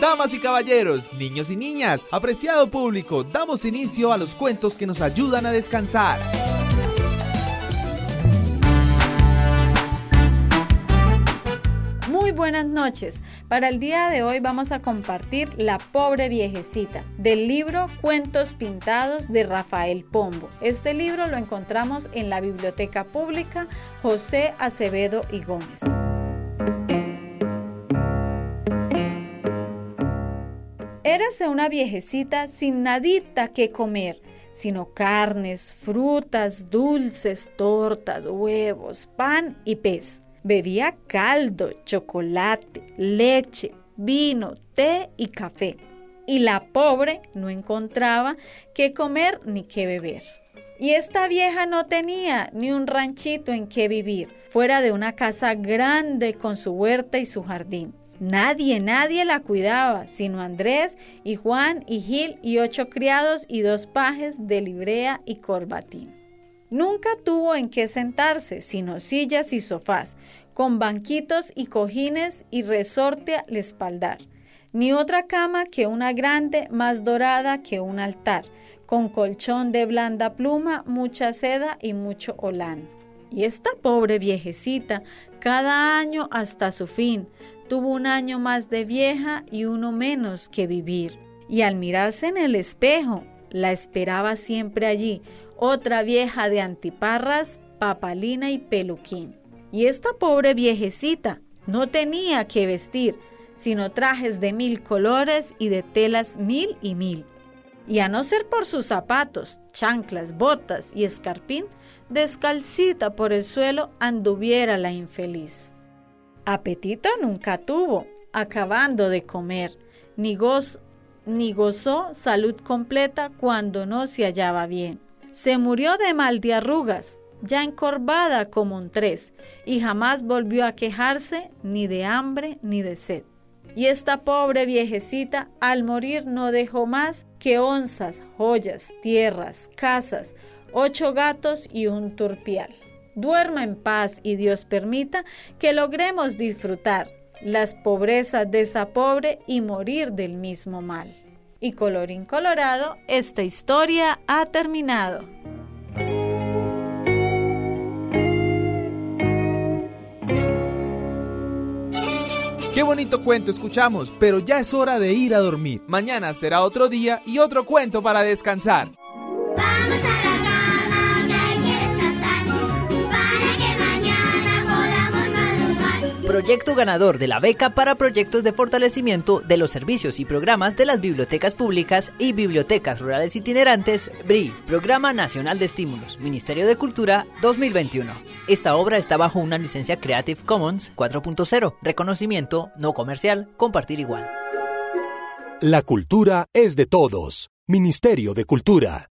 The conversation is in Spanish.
Damas y caballeros, niños y niñas, apreciado público, damos inicio a los cuentos que nos ayudan a descansar. Muy buenas noches. Para el día de hoy vamos a compartir La pobre viejecita del libro Cuentos Pintados de Rafael Pombo. Este libro lo encontramos en la Biblioteca Pública José Acevedo y Gómez. Érase una viejecita sin nadita que comer, sino carnes, frutas, dulces, tortas, huevos, pan y pez. Bebía caldo, chocolate, leche, vino, té y café. Y la pobre no encontraba qué comer ni qué beber. Y esta vieja no tenía ni un ranchito en que vivir, fuera de una casa grande con su huerta y su jardín. Nadie, nadie la cuidaba, sino Andrés y Juan y Gil y ocho criados y dos pajes de librea y corbatín. Nunca tuvo en qué sentarse, sino sillas y sofás, con banquitos y cojines y resorte al espaldar, ni otra cama que una grande más dorada que un altar, con colchón de blanda pluma, mucha seda y mucho olán. Y esta pobre viejecita, cada año hasta su fin, tuvo un año más de vieja y uno menos que vivir. Y al mirarse en el espejo, la esperaba siempre allí, otra vieja de antiparras, papalina y peluquín. Y esta pobre viejecita no tenía que vestir, sino trajes de mil colores y de telas mil y mil. Y a no ser por sus zapatos, chanclas, botas y escarpín, descalcita por el suelo anduviera la infeliz. Apetito nunca tuvo, acabando de comer, ni, ni gozó salud completa cuando no se hallaba bien. Se murió de mal de arrugas, ya encorvada como un tres, y jamás volvió a quejarse ni de hambre ni de sed. Y esta pobre viejecita al morir no dejó más que onzas, joyas, tierras, casas, ocho gatos y un turpial duerma en paz y Dios permita que logremos disfrutar las pobrezas de esa pobre y morir del mismo mal. Y colorín colorado, esta historia ha terminado. Qué bonito cuento escuchamos, pero ya es hora de ir a dormir. Mañana será otro día y otro cuento para descansar. Vamos a proyecto ganador de la beca para proyectos de fortalecimiento de los servicios y programas de las bibliotecas públicas y bibliotecas rurales itinerantes, BRI, Programa Nacional de Estímulos, Ministerio de Cultura 2021. Esta obra está bajo una licencia Creative Commons 4.0, reconocimiento no comercial, compartir igual. La cultura es de todos. Ministerio de Cultura.